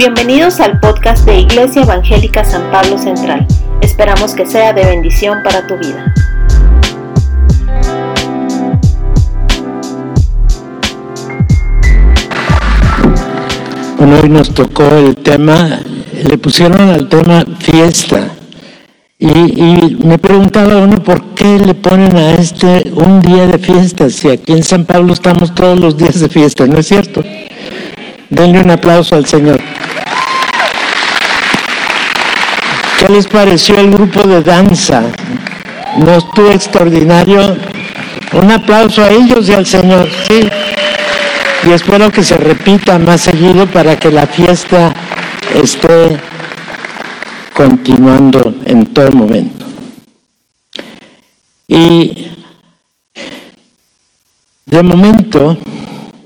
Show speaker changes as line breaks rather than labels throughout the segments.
Bienvenidos al podcast de Iglesia Evangélica San Pablo Central. Esperamos que sea de bendición para tu vida.
Bueno, hoy nos tocó el tema, le pusieron al tema fiesta. Y, me preguntaba uno por qué le ponen a este un día de fiesta, si aquí en San Pablo estamos todos los días de fiesta, ¿no es cierto? Denle un aplauso al Señor. ¿Qué les pareció el grupo de danza? ¿No estuvo extraordinario? Un aplauso a ellos y al Señor, sí. Y espero que se repita más seguido para que la fiesta esté continuando en todo momento. Y de momento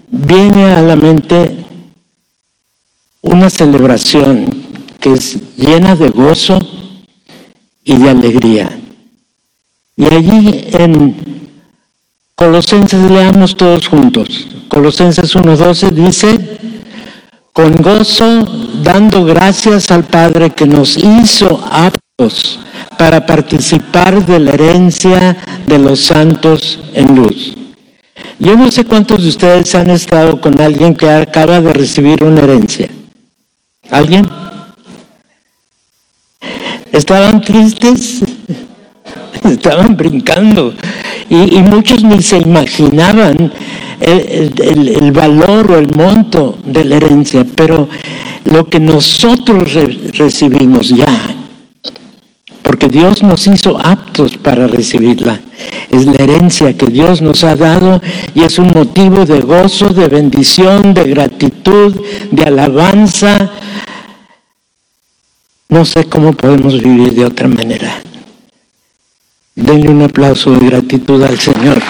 viene a la mente una celebración que es llena de gozo y de alegría. Y allí en Colosenses leamos todos juntos. Colosenses 1.12 dice, con gozo dando gracias al Padre que nos hizo aptos para participar de la herencia de los santos en luz. Yo no sé cuántos de ustedes han estado con alguien que acaba de recibir una herencia. ¿Alguien? Estaban tristes, estaban brincando y, muchos ni se imaginaban el, valor o el monto de la herencia, pero lo que nosotros recibimos ya, porque Dios nos hizo aptos para recibirla. Es la herencia que Dios nos ha dado y es un motivo de gozo, de bendición, de gratitud, de alabanza, no sé cómo podemos vivir de otra manera. Denle un aplauso de gratitud al Señor.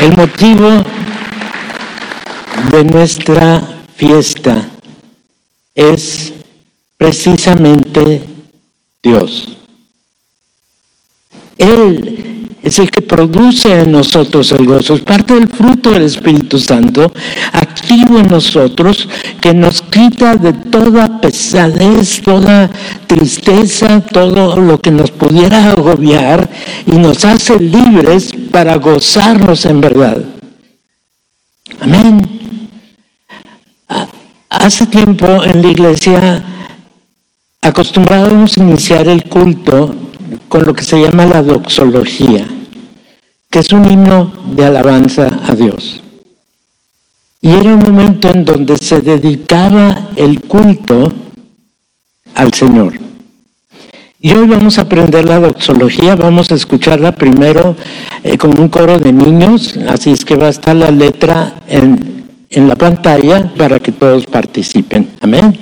El motivo de nuestra fiesta es precisamente Dios. Él es el que produce en nosotros el gozo, es parte del fruto del Espíritu Santo, activo en nosotros, que nos quita de toda pesadez, toda tristeza, todo lo que nos pudiera agobiar y nos hace libres para gozarnos en verdad. Amén. Hace tiempo en la iglesia acostumbrábamos iniciar el culto con lo que se llama la doxología, que es un himno de alabanza a Dios. Y era un momento en donde se dedicaba el culto al Señor. Y hoy vamos a aprender la doxología, vamos a escucharla primero eh, con un coro de niños, así es que va a estar la letra en, en la pantalla para que todos participen. Amén.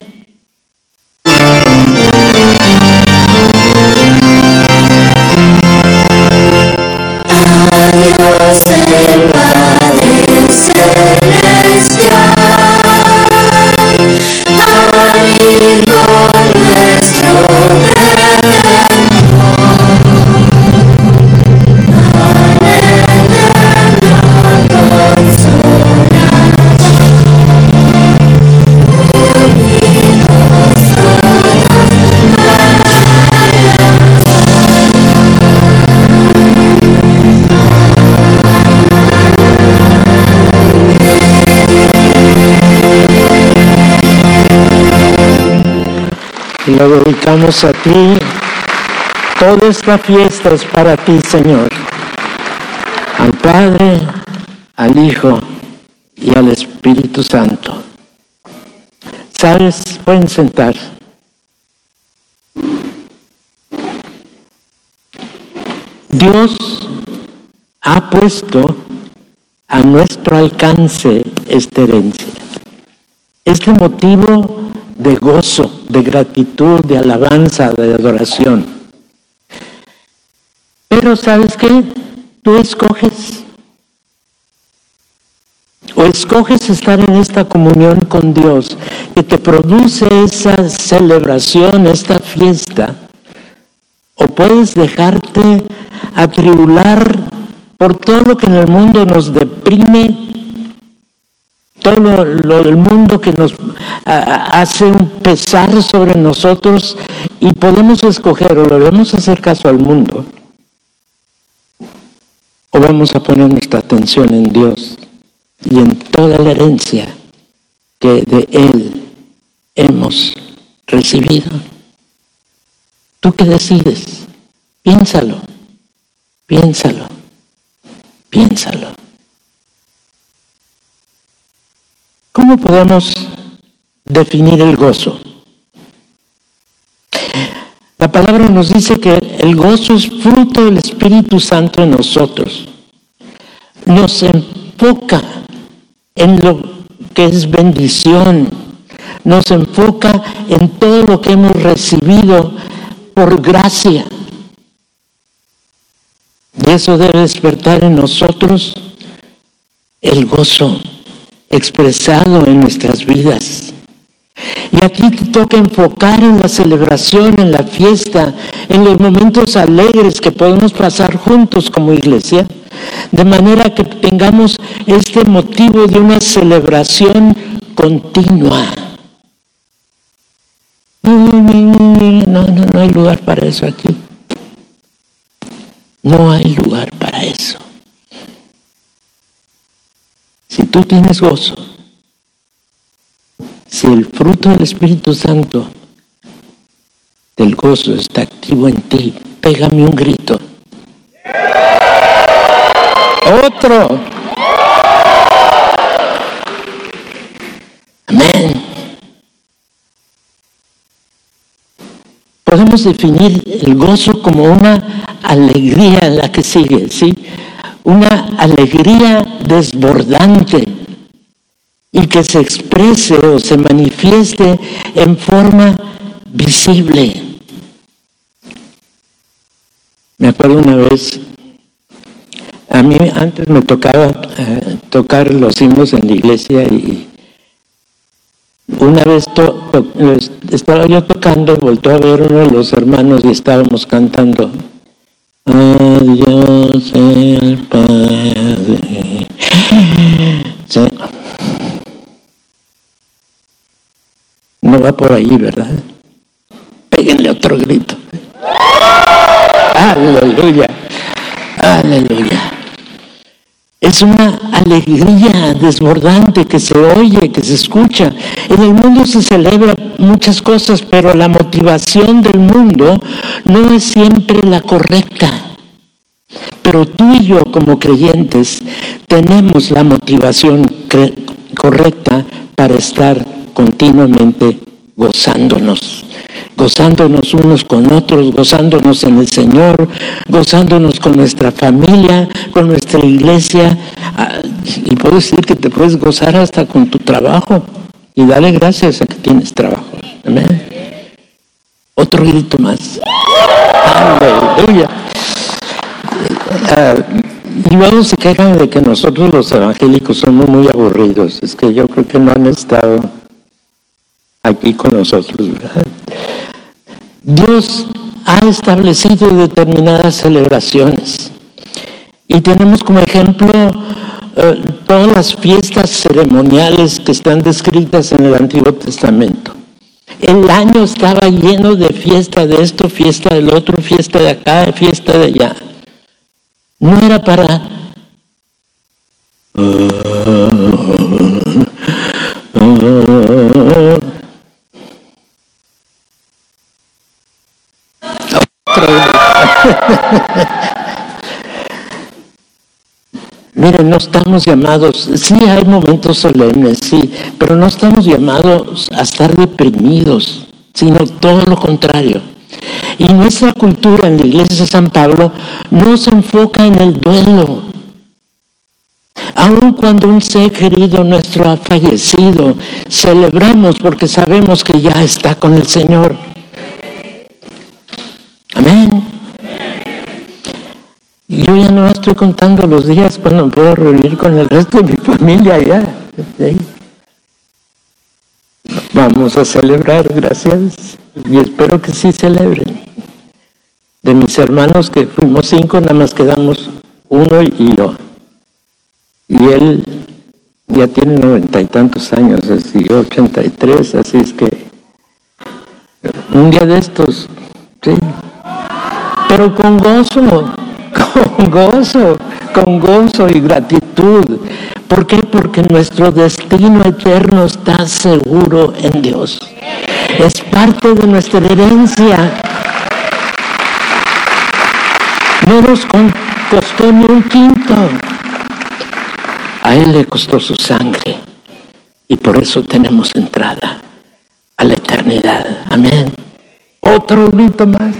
Lo dedicamos a ti. Toda esta fiesta es para ti, Señor. Al Padre, al Hijo y al Espíritu Santo. ¿Sabes? Pueden sentar. Dios ha puesto a nuestro alcance esta herencia. Este motivo de gozo, de gratitud, de alabanza, de adoración. Pero ¿sabes qué? Tú escoges. O escoges estar en esta comunión con Dios que te produce esa celebración, esta fiesta. O puedes dejarte atribular por todo lo que en el mundo nos deprime todo lo, del mundo que nos hace un pesar sobre nosotros y podemos escoger o le vamos a hacer caso al mundo o vamos a poner nuestra atención en Dios y en toda la herencia que de Él hemos recibido. ¿Tú qué decides? Piénsalo, piénsalo, piénsalo. ¿Cómo podemos definir el gozo? La palabra nos dice que el gozo es fruto del Espíritu Santo en nosotros. Nos enfoca en lo que es bendición. Nos enfoca en todo lo que hemos recibido por gracia. Y eso debe despertar en nosotros el gozo expresado en nuestras vidas. Y aquí te toca enfocar en la celebración, en la fiesta, en los momentos alegres que podemos pasar juntos como iglesia, de manera que tengamos este motivo de una celebración continua. No, no, no hay lugar para eso aquí. No hay lugar para eso. Si tú tienes gozo, si el fruto del Espíritu Santo del gozo está activo en ti, pégame un grito. Otro. Amén. Podemos definir el gozo como una alegría en la que sigue, ¿sí? Una alegría desbordante y que se exprese o se manifieste en forma visible. Me acuerdo una vez, a mí antes me tocaba eh, tocar los himnos en la iglesia y una vez estaba yo tocando, volvió a ver uno de los hermanos y estábamos cantando. Adiós el Padre. No va por ahí, ¿verdad? Péguenle otro grito. Aleluya. Aleluya. Es una alegría desbordante que se oye, que se escucha. En el mundo se celebra muchas cosas, pero la motivación del mundo no es siempre la correcta. Pero tú y yo como creyentes tenemos la motivación correcta para estar continuamente gozándonos, gozándonos unos con otros, gozándonos en el Señor, gozándonos con nuestra familia, con nuestra iglesia. Ah, y puedo decir que te puedes gozar hasta con tu trabajo y dale gracias a que tienes trabajo. Amén. Otro grito más. Aleluya. Ah, y luego se quejan de que nosotros los evangélicos somos muy aburridos. Es que yo creo que no han estado aquí con nosotros. Dios ha establecido determinadas celebraciones y tenemos como ejemplo eh, todas las fiestas ceremoniales que están descritas en el Antiguo Testamento. El año estaba lleno de fiesta de esto, fiesta del otro, fiesta de acá, fiesta de allá. No era para... Miren, no estamos llamados, sí hay momentos solemnes, sí, pero no estamos llamados a estar deprimidos, sino todo lo contrario. Y nuestra cultura en la iglesia de San Pablo no se enfoca en el duelo. Aun cuando un ser querido nuestro ha fallecido, celebramos porque sabemos que ya está con el Señor. Amén. Yo ya no estoy contando los días cuando puedo reunir con el resto de mi familia ya. Vamos a celebrar, gracias. Y espero que sí celebren. De mis hermanos que fuimos cinco, nada más quedamos uno y yo. Y él ya tiene noventa y tantos años, siguió ochenta y tres, así es que un día de estos, sí, pero con gozo, con gozo, con gozo y gratitud. ¿Por qué? Porque nuestro destino eterno está seguro en Dios. Es parte de nuestra herencia. No nos costó ni un quinto. A Él le costó su sangre y por eso tenemos entrada a la eternidad. Amén. Otro grito más.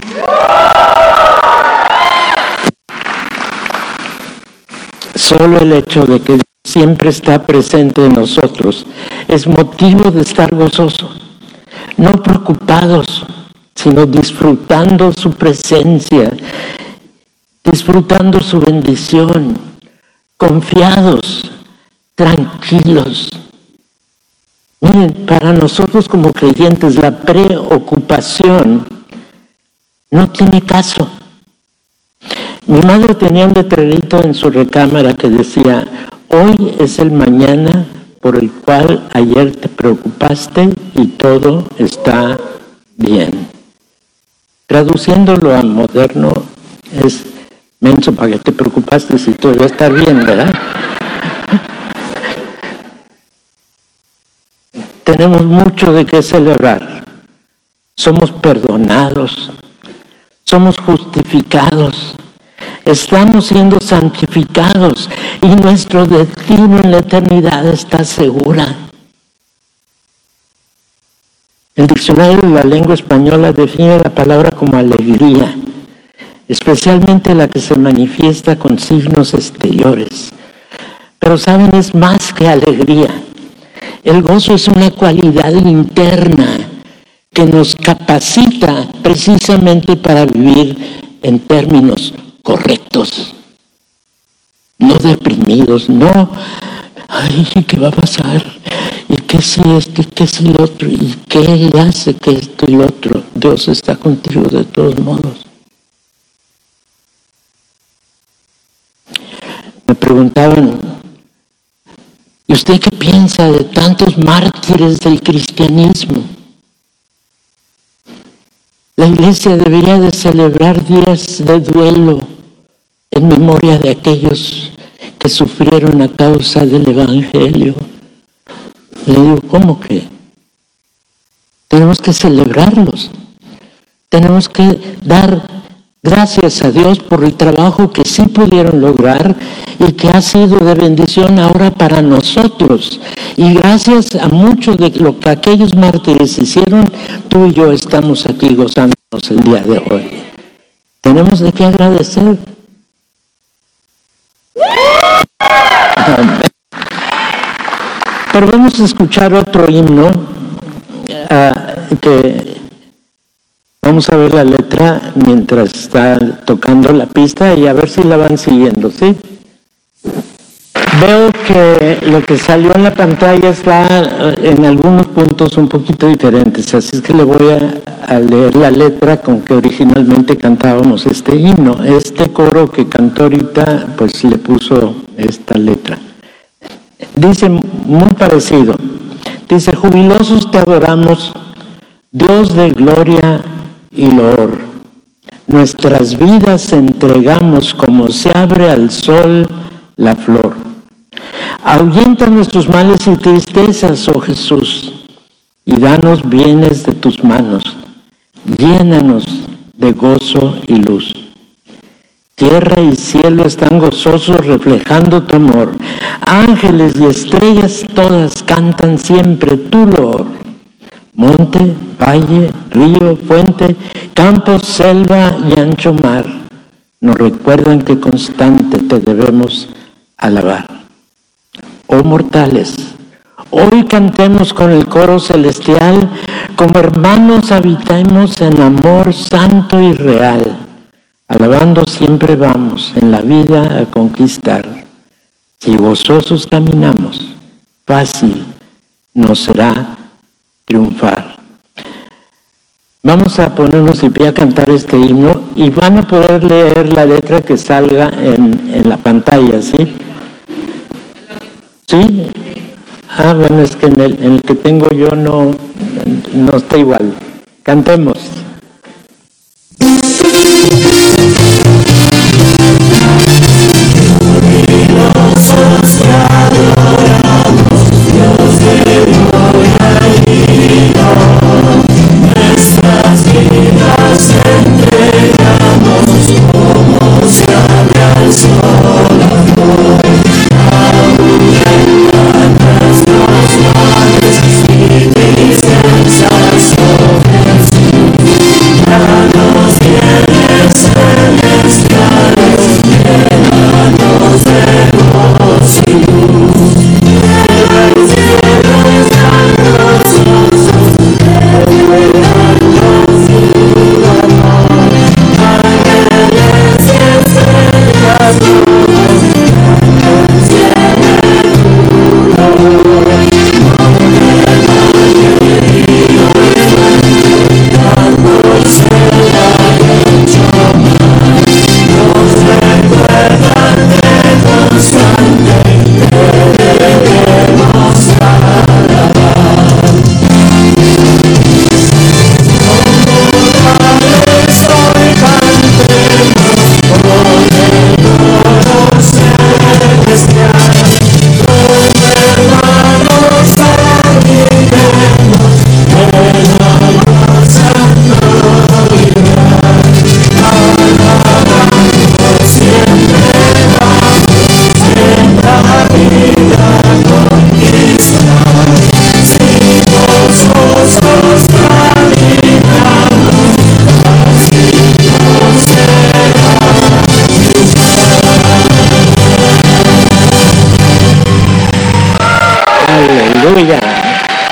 Solo el hecho de que siempre está presente en nosotros es motivo de estar gozoso, no preocupados, sino disfrutando su presencia, disfrutando su bendición, confiados, tranquilos. Miren, para nosotros como creyentes la preocupación no tiene caso. Mi madre tenía un letrerito en su recámara que decía, hoy es el mañana por el cual ayer te preocupaste y todo está bien. Traduciéndolo a moderno es, menso, ¿para qué te preocupaste si todo va a bien, verdad? Tenemos mucho de qué celebrar. Somos perdonados, somos justificados, Estamos siendo santificados y nuestro destino en la eternidad está segura. El diccionario de la lengua española define la palabra como alegría, especialmente la que se manifiesta con signos exteriores. Pero saben, es más que alegría. El gozo es una cualidad interna que nos capacita precisamente para vivir en términos correctos, no deprimidos, no, ay, ¿qué va a pasar? ¿Y qué si esto? ¿Y qué si lo otro? ¿Y qué hace que esto y otro? Dios está contigo de todos modos. Me preguntaban, ¿y usted qué piensa de tantos mártires del cristianismo? La iglesia debería de celebrar días de duelo en memoria de aquellos que sufrieron a causa del Evangelio. Le digo, ¿cómo que? Tenemos que celebrarlos. Tenemos que dar gracias a Dios por el trabajo que sí pudieron lograr y que ha sido de bendición ahora para nosotros. Y gracias a mucho de lo que aquellos mártires hicieron, tú y yo estamos aquí gozándonos el día de hoy. Tenemos de qué agradecer. Pero vamos a escuchar otro himno ah, que vamos a ver la letra mientras está tocando la pista y a ver si la van siguiendo, ¿sí? Veo que lo que salió en la pantalla está eh, en algunos puntos un poquito diferentes, así es que le voy a, leer la letra con que originalmente cantábamos este himno. Este coro que cantó ahorita, pues le puso esta letra. Dice muy parecido, dice, jubilosos te adoramos, Dios de gloria y loor. Nuestras vidas entregamos como se abre al sol la flor Ahuyenta nuestros males y tristezas, oh Jesús, y danos bienes de tus manos. Llénanos de gozo y luz. Tierra y cielo están gozosos reflejando tu amor. Ángeles y estrellas todas cantan siempre tu loor. Monte, valle, río, fuente, campo, selva y ancho mar nos recuerdan que constante te debemos alabar oh mortales, hoy cantemos con el coro celestial, como hermanos habitemos en amor santo y real, alabando siempre vamos en la vida a conquistar. Si gozosos caminamos, fácil nos será triunfar. Vamos a ponernos en pie a cantar este himno y van a poder leer la letra que salga en la pantalla, ¿sí? ¿Sí? Ah, bueno, es que en el, en el que tengo yo no, no está igual. Cantemos.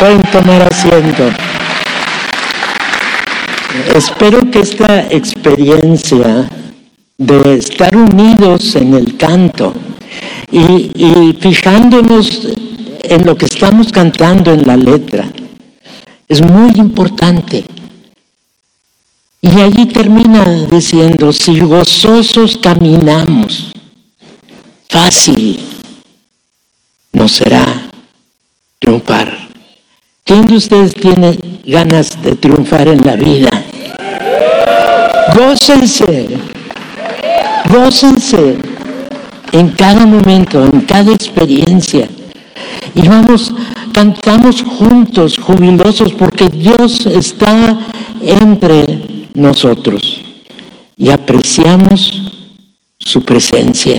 Pueden tomar asiento. Espero que esta experiencia de estar unidos en el canto y, fijándonos en lo que estamos cantando en la letra es muy importante. Y allí termina diciendo, si gozosos caminamos, fácil no será triunfar. ¿Quién de ustedes tiene ganas de triunfar en la vida? Gócense, gócense en cada momento, en cada experiencia. Y vamos, cantamos juntos, jubilosos, porque Dios está entre nosotros y apreciamos su presencia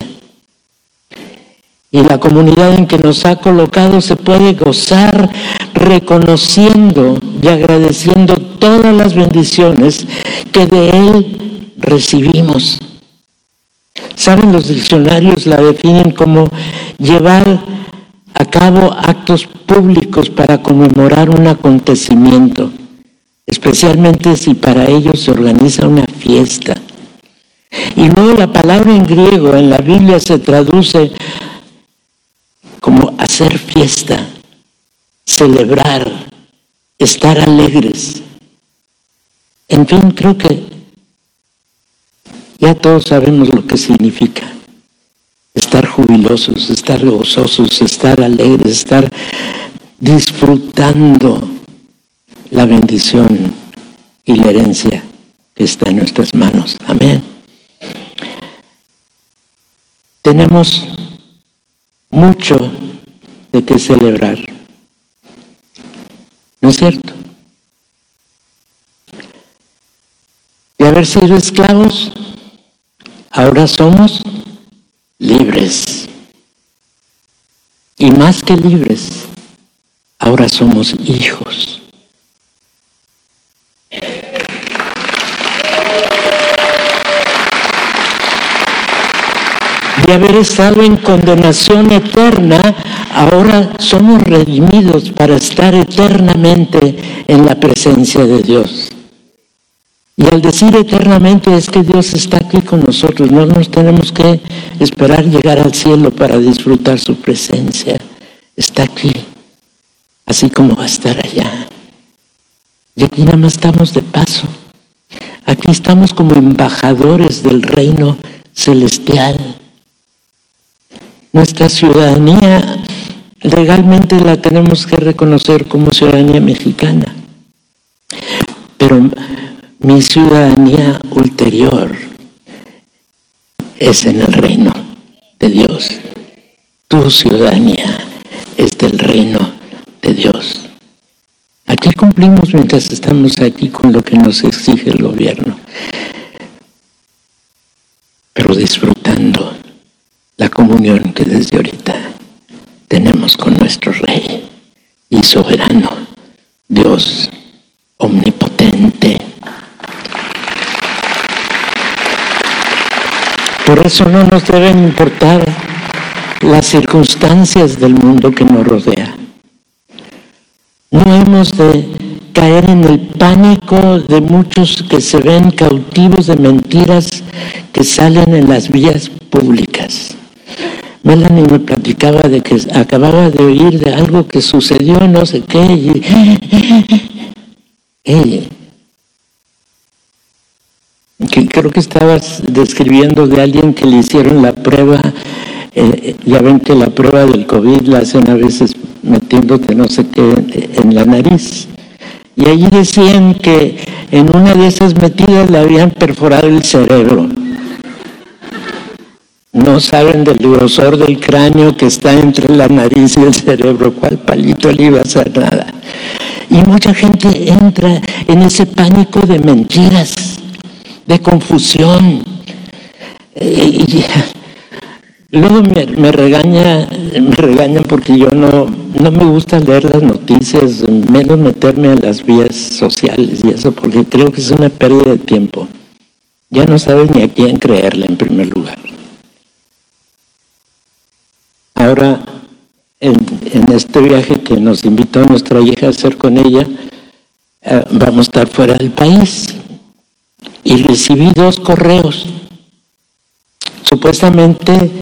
y la comunidad en que nos ha colocado se puede gozar reconociendo y agradeciendo todas las bendiciones que de Él recibimos. Saben, los diccionarios la definen como llevar a cabo actos públicos para conmemorar un acontecimiento, especialmente si para ellos se organiza una fiesta. Y luego la palabra en griego en la Biblia se traduce como hacer fiesta, celebrar, estar alegres. En fin, creo que ya todos sabemos lo que significa estar jubilosos, estar gozosos, estar alegres, estar disfrutando la bendición y la herencia que está en nuestras manos. Amén. Tenemos mucho de qué celebrar. ¿No es cierto? De haber sido esclavos, ahora somos libres. Y más que libres, ahora somos hijos. De haber estado en condenación eterna, ahora somos redimidos para estar eternamente en la presencia de Dios. Y al decir eternamente es que Dios está aquí con nosotros, no nos tenemos que esperar llegar al cielo para disfrutar su presencia. Está aquí, así como va a estar allá. Y aquí nada más estamos de paso. Aquí estamos como embajadores del reino celestial. Nuestra ciudadanía legalmente la tenemos que reconocer como ciudadanía mexicana. Pero mi ciudadanía ulterior es en el reino de Dios. Tu ciudadanía es del reino de Dios. Aquí cumplimos mientras estamos aquí con lo que nos exige el gobierno, pero disfrutando la comunión que desde ahorita tenemos con nuestro Rey y soberano, Dios omnipotente. Por eso no nos deben importar las circunstancias del mundo que nos rodea. No hemos de caer en el pánico de muchos que se ven cautivos de mentiras que salen en las vías públicas. Melanie me platicaba de que acababa de oír de algo que sucedió, no sé qué, y, que creo que estabas describiendo de alguien que le hicieron la prueba, eh, ya ven que la prueba del COVID la hacen a veces metiéndote no sé qué en la nariz. Y allí decían que en una de esas metidas le habían perforado el cerebro no saben del grosor del cráneo que está entre la nariz y el cerebro, cuál palito le iba a hacer nada. Y mucha gente entra en ese pánico de mentiras, de confusión. Eh, y luego me, regaña, me regañan porque yo no, no me gusta leer las noticias, menos meterme en las vías sociales y eso, porque creo que es una pérdida de tiempo. Ya no sabes ni a quién creerle en primer lugar. Ahora, en, este viaje que nos invitó nuestra hija a hacer con ella, eh, vamos a estar fuera del país. Y recibí dos correos, supuestamente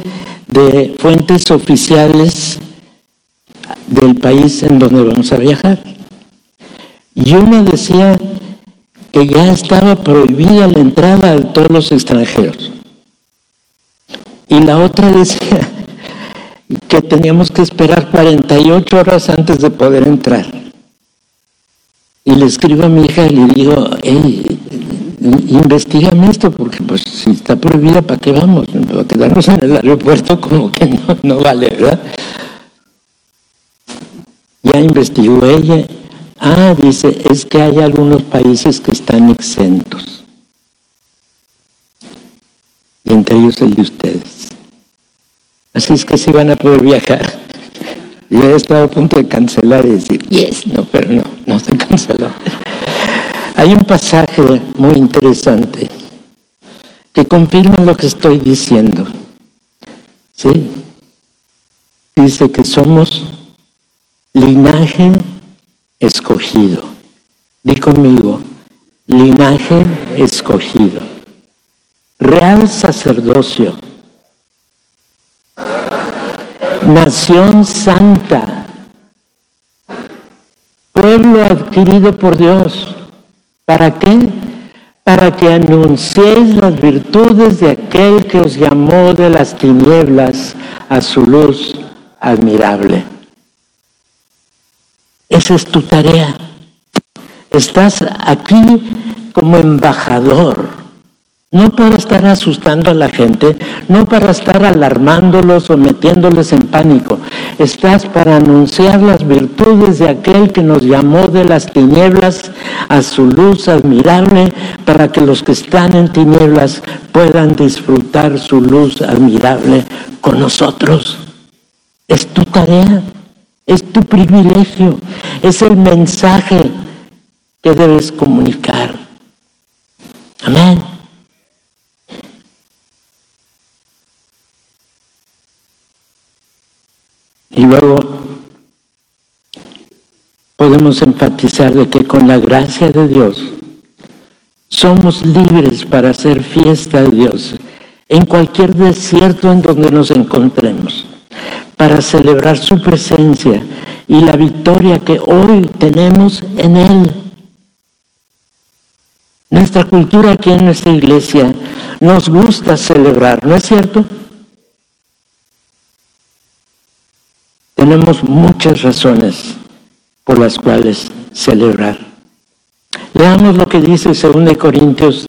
de fuentes oficiales del país en donde vamos a viajar. Y uno decía que ya estaba prohibida la entrada de todos los extranjeros. Y la otra decía que teníamos que esperar 48 horas antes de poder entrar. Y le escribo a mi hija y le digo, hey, investigame esto, porque pues si está prohibida, ¿para qué vamos? Para quedarnos en el aeropuerto como que no, no vale, ¿verdad? Ya investigó ella. Ah, dice, es que hay algunos países que están exentos. Y entre ellos el de ustedes. Así es que sí van a poder viajar. Yo he estado a punto de cancelar y decir, yes, no, pero no, no se canceló. Hay un pasaje muy interesante que confirma lo que estoy diciendo. ¿Sí? Dice que somos linaje escogido. Di conmigo, linaje escogido. Real sacerdocio nación santa, pueblo adquirido por Dios. ¿Para qué? Para que anunciéis las virtudes de aquel que os llamó de las tinieblas a su luz admirable. Esa es tu tarea. Estás aquí como embajador no para estar asustando a la gente, no para estar alarmándolos o metiéndoles en pánico. Estás para anunciar las virtudes de aquel que nos llamó de las tinieblas a su luz admirable, para que los que están en tinieblas puedan disfrutar su luz admirable con nosotros. Es tu tarea, es tu privilegio, es el mensaje que debes comunicar. Amén. Y luego podemos enfatizar de que con la gracia de Dios somos libres para hacer fiesta de Dios en cualquier desierto en donde nos encontremos, para celebrar su presencia y la victoria que hoy tenemos en Él. Nuestra cultura aquí en nuestra iglesia nos gusta celebrar, ¿no es cierto? Tenemos muchas razones por las cuales celebrar. Leamos lo que dice 2 Corintios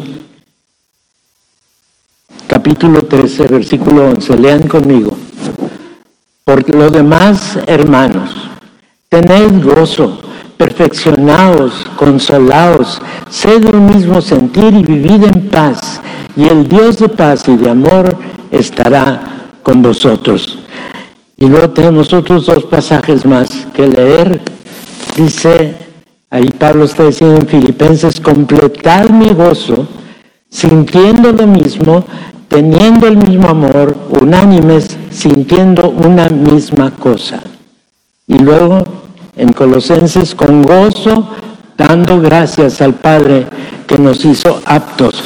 capítulo 13, versículo 11. Lean conmigo. Por lo demás, hermanos, tened gozo, perfeccionaos, consolaos, sed un mismo sentir y vivid en paz, y el Dios de paz y de amor estará con vosotros. Y luego tenemos otros dos pasajes más que leer. Dice, ahí Pablo está diciendo en Filipenses, completad mi gozo, sintiendo lo mismo, teniendo el mismo amor, unánimes, sintiendo una misma cosa. Y luego en Colosenses, con gozo, dando gracias al Padre que nos hizo aptos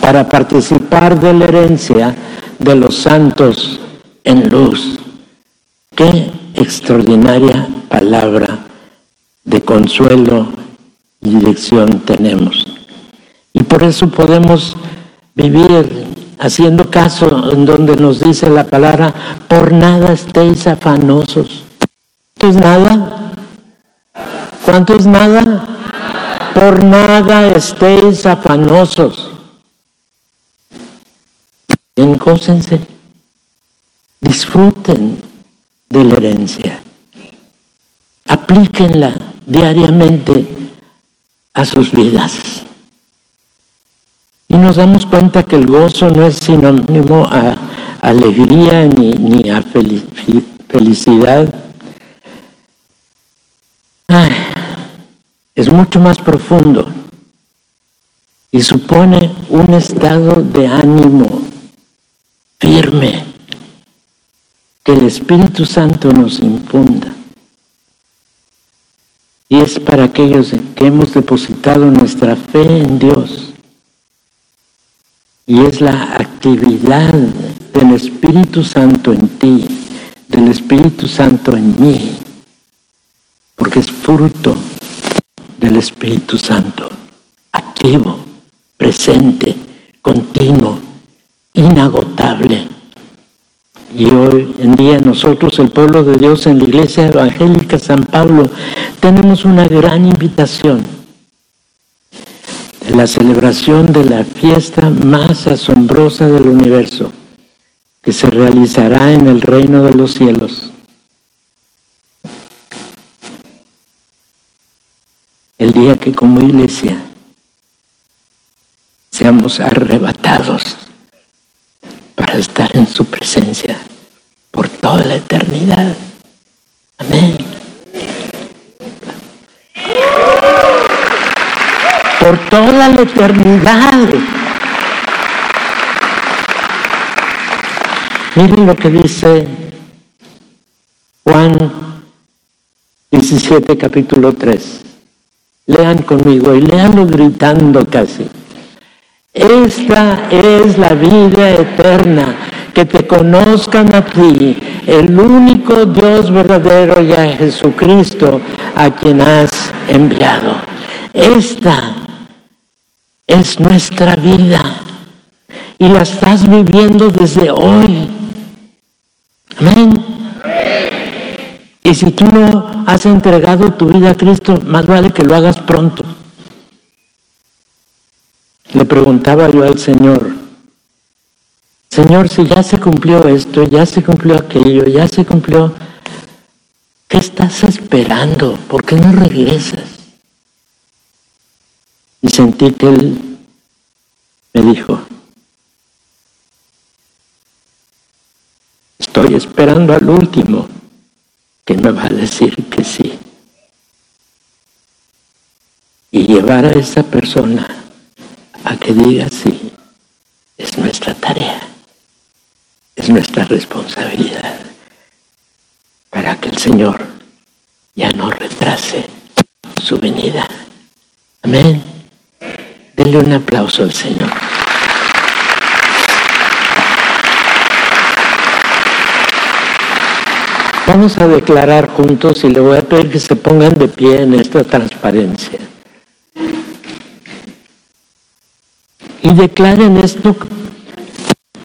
para participar de la herencia de los santos en luz. Qué extraordinaria palabra de consuelo y dirección tenemos. Y por eso podemos vivir haciendo caso en donde nos dice la palabra, por nada estéis afanosos. ¿Cuánto es nada? ¿Cuánto es nada? Por nada estéis afanosos. Encósense, disfruten de la herencia, aplíquenla diariamente a sus vidas. Y nos damos cuenta que el gozo no es sinónimo a alegría ni, a felicidad. es mucho más profundo y supone un estado de ánimo firme el Espíritu Santo nos infunda. Y es para aquellos que hemos depositado nuestra fe en Dios y es la actividad del Espíritu Santo en ti, del Espíritu Santo en mí, porque es fruto del Espíritu Santo, activo, presente, continuo, inagotable. Y hoy en día nosotros, el pueblo de Dios en la Iglesia Evangélica San Pablo, tenemos una gran invitación la celebración de la fiesta más asombrosa del universo, que se realizará en el reino de los cielos. El día que como iglesia seamos arrebatados para estar en su presencia por toda la eternidad. Amén. por toda la eternidad. Miren lo que dice Juan 17, capítulo 3. Lean conmigo y leanlo gritando casi. Esta es la vida eterna, que te conozcan a ti, el único Dios verdadero y a Jesucristo a quien has enviado. Esta es nuestra vida y la estás viviendo desde hoy. Amén. Y si tú no has entregado tu vida a Cristo, más vale que lo hagas pronto. Le preguntaba yo al Señor, Señor, si ya se cumplió esto, ya se cumplió aquello, ya se cumplió, ¿qué estás esperando? ¿Por qué no regresas? Y sentí que él me dijo, estoy esperando al último que me va a decir que sí. Y llevar a esa persona a que diga sí es nuestra tarea, es nuestra responsabilidad para que el Señor ya no retrase su venida. Amén. Denle un aplauso al Señor. Vamos a declarar juntos y le voy a pedir que se pongan de pie en esta transparencia. Y declaren esto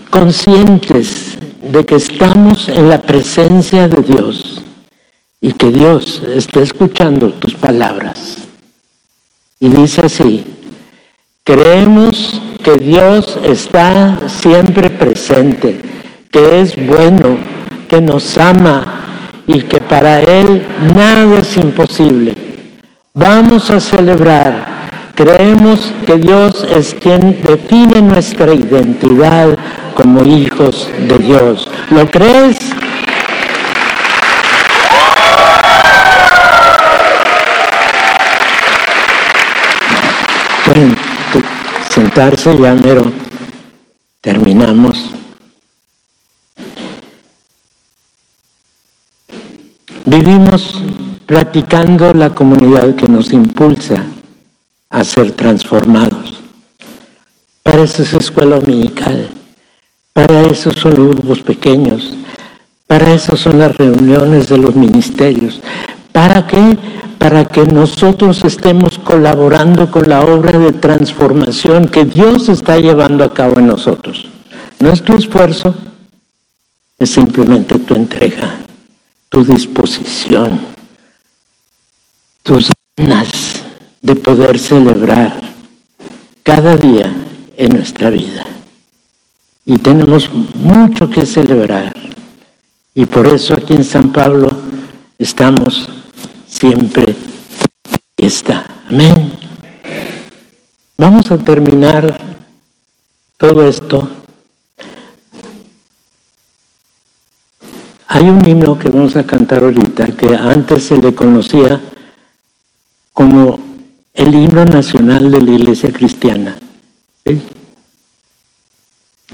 conscientes de que estamos en la presencia de Dios y que Dios está escuchando tus palabras. Y dice así, creemos que Dios está siempre presente, que es bueno, que nos ama y que para Él nada es imposible. Vamos a celebrar Creemos que Dios es quien define nuestra identidad como hijos de Dios. ¿Lo crees? Pueden sentarse ya, pero terminamos. Vivimos platicando la comunidad que nos impulsa a ser transformados. Para eso es escuela dominical, para eso son grupos pequeños, para eso son las reuniones de los ministerios. ¿Para qué? Para que nosotros estemos colaborando con la obra de transformación que Dios está llevando a cabo en nosotros. Nuestro esfuerzo es simplemente tu entrega, tu disposición, tus ganas de poder celebrar cada día en nuestra vida. Y tenemos mucho que celebrar. Y por eso aquí en San Pablo estamos siempre está. Amén. Vamos a terminar todo esto. Hay un himno que vamos a cantar ahorita que antes se le conocía como el himno nacional de la iglesia cristiana.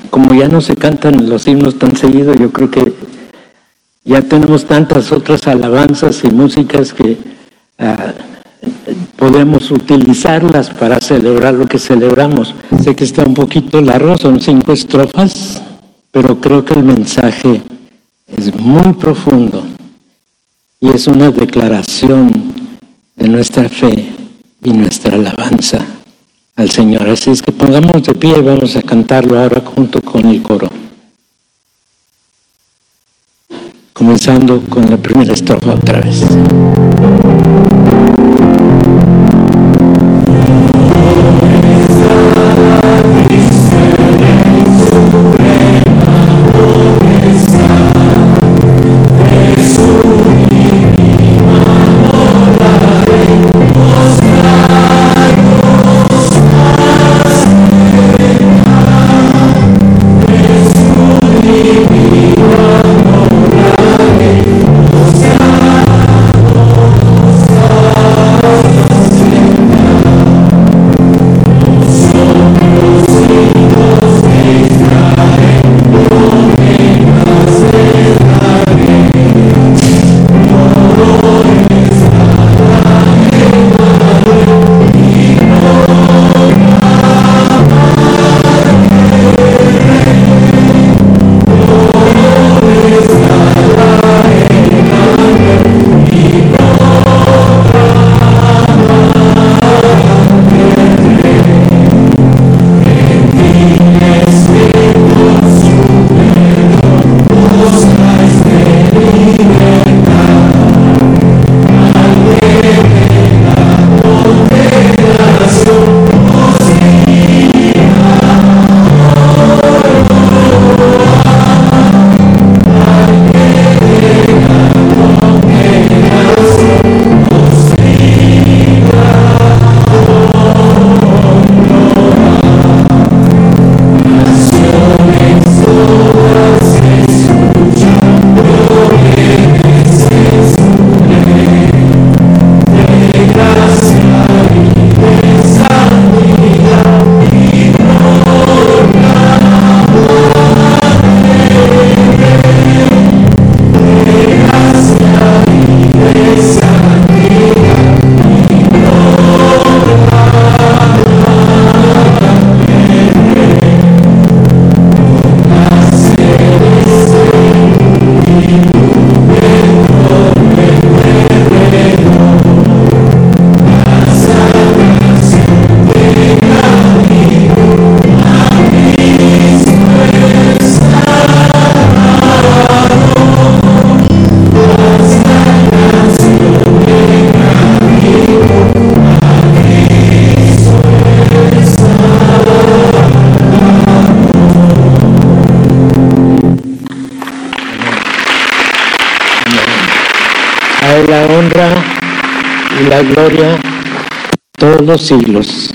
Como ya no se cantan los himnos tan seguido, yo creo que ya tenemos tantas otras alabanzas y músicas que ah, podemos utilizarlas para celebrar lo que celebramos. Sé que está un poquito largo, son cinco estrofas, pero creo que el mensaje es muy profundo y es una declaración de nuestra fe y nuestra alabanza al Señor. Así es que pongamos de pie y vamos a cantarlo ahora junto con el coro. Comenzando con la primera estrofa otra vez. La gloria todos los siglos.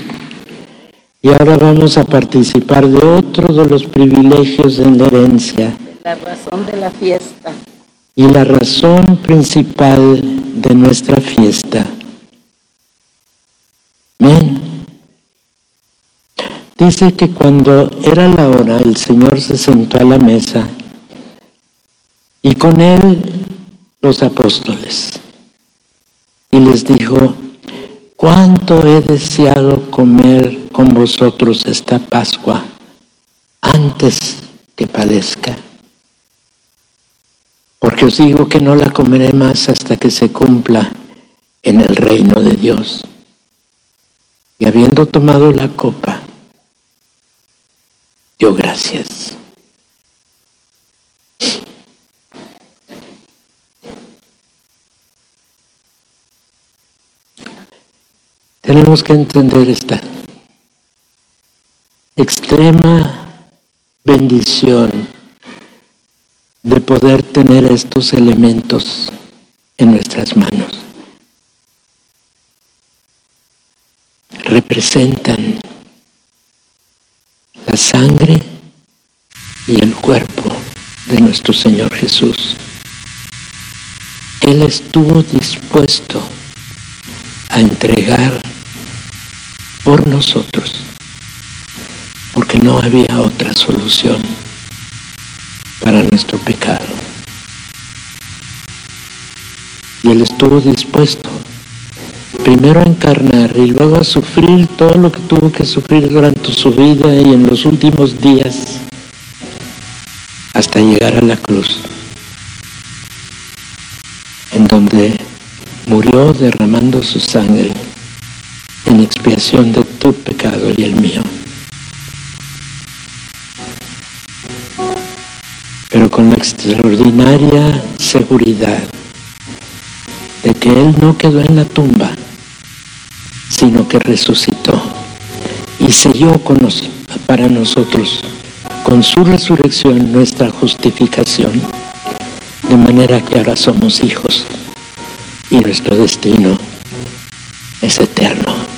Y ahora vamos a participar de otro de los privilegios en la herencia.
La razón de la fiesta.
Y la razón principal de nuestra fiesta. Amén. Dice que cuando era la hora, el Señor se sentó a la mesa y con él los apóstoles. Y les dijo, cuánto he deseado comer con vosotros esta Pascua antes que padezca. Porque os digo que no la comeré más hasta que se cumpla en el reino de Dios. Y habiendo tomado la copa, dio gracias. Tenemos que entender esta extrema bendición de poder tener estos elementos en nuestras manos. Representan la sangre y el cuerpo de nuestro Señor Jesús. Él estuvo dispuesto a entregar por nosotros, porque no había otra solución para nuestro pecado. Y Él estuvo dispuesto primero a encarnar y luego a sufrir todo lo que tuvo que sufrir durante su vida y en los últimos días hasta llegar a la cruz, en donde murió derramando su sangre en expiación de tu pecado y el mío. Pero con la extraordinaria seguridad de que Él no quedó en la tumba, sino que resucitó y selló con para nosotros con su resurrección nuestra justificación, de manera que ahora somos hijos y nuestro destino es eterno.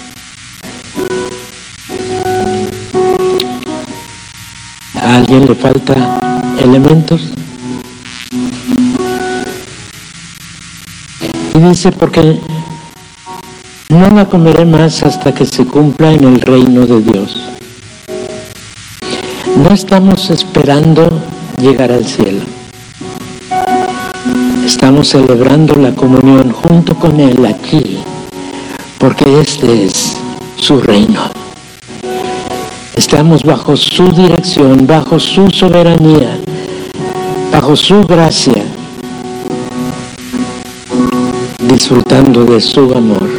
¿A alguien le falta elementos? Y dice, porque no la comeré más hasta que se cumpla en el reino de Dios. No estamos esperando llegar al cielo. Estamos celebrando la comunión junto con Él aquí, porque este es su reino. Estamos bajo su dirección, bajo su soberanía, bajo su gracia, disfrutando de su amor.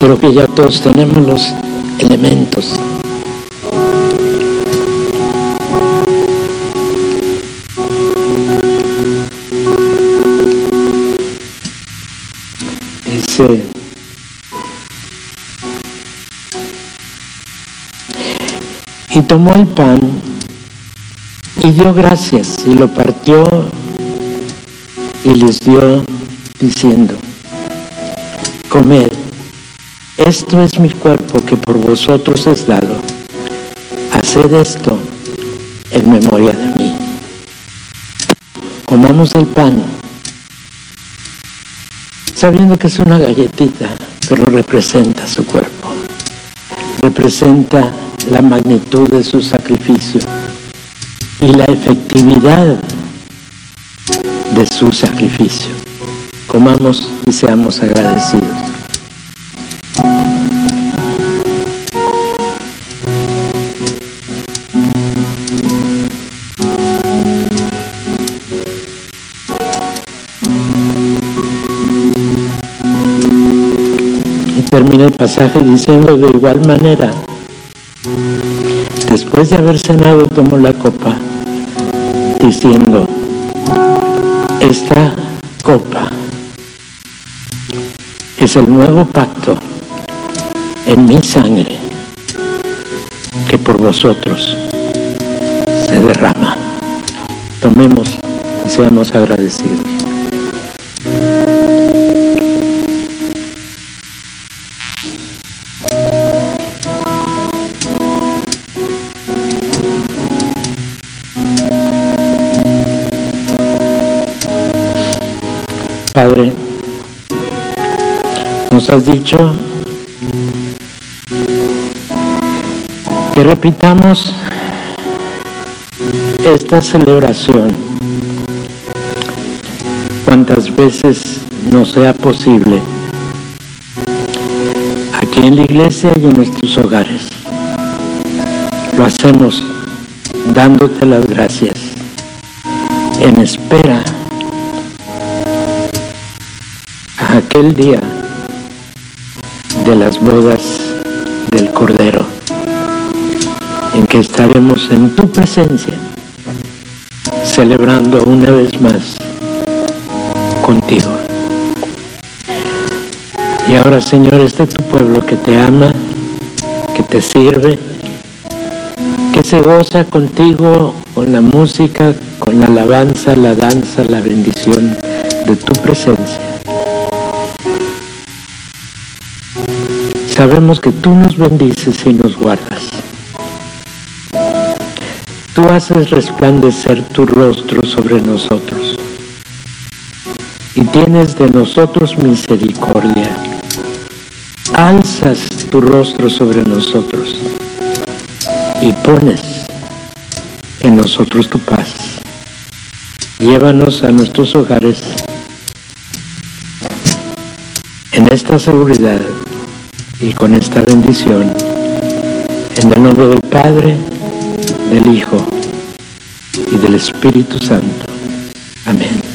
Creo que ya todos tenemos los elementos tomó el pan y dio gracias y lo partió y les dio diciendo, comed, esto es mi cuerpo que por vosotros es dado, haced esto en memoria de mí. Comamos el pan sabiendo que es una galletita, pero representa su cuerpo, representa la magnitud de su sacrificio y la efectividad de su sacrificio. Comamos y seamos agradecidos. termina el pasaje diciendo de igual manera, después de haber cenado tomó la copa, diciendo, esta copa es el nuevo pacto en mi sangre que por vosotros se derrama. Tomemos y seamos agradecidos. Nos has dicho que repitamos esta celebración cuantas veces nos sea posible aquí en la iglesia y en nuestros hogares. Lo hacemos dándote las gracias en espera a aquel día de las bodas del Cordero, en que estaremos en tu presencia, celebrando una vez más contigo. Y ahora, Señor, este tu pueblo que te ama, que te sirve, que se goza contigo con la música, con la alabanza, la danza, la bendición de tu presencia. Sabemos que tú nos bendices y nos guardas. Tú haces resplandecer tu rostro sobre nosotros y tienes de nosotros misericordia. Alzas tu rostro sobre nosotros y pones en nosotros tu paz. Llévanos a nuestros hogares en esta seguridad y con esta bendición. En el nombre del Padre, del Hijo y del Espíritu Santo. Amén.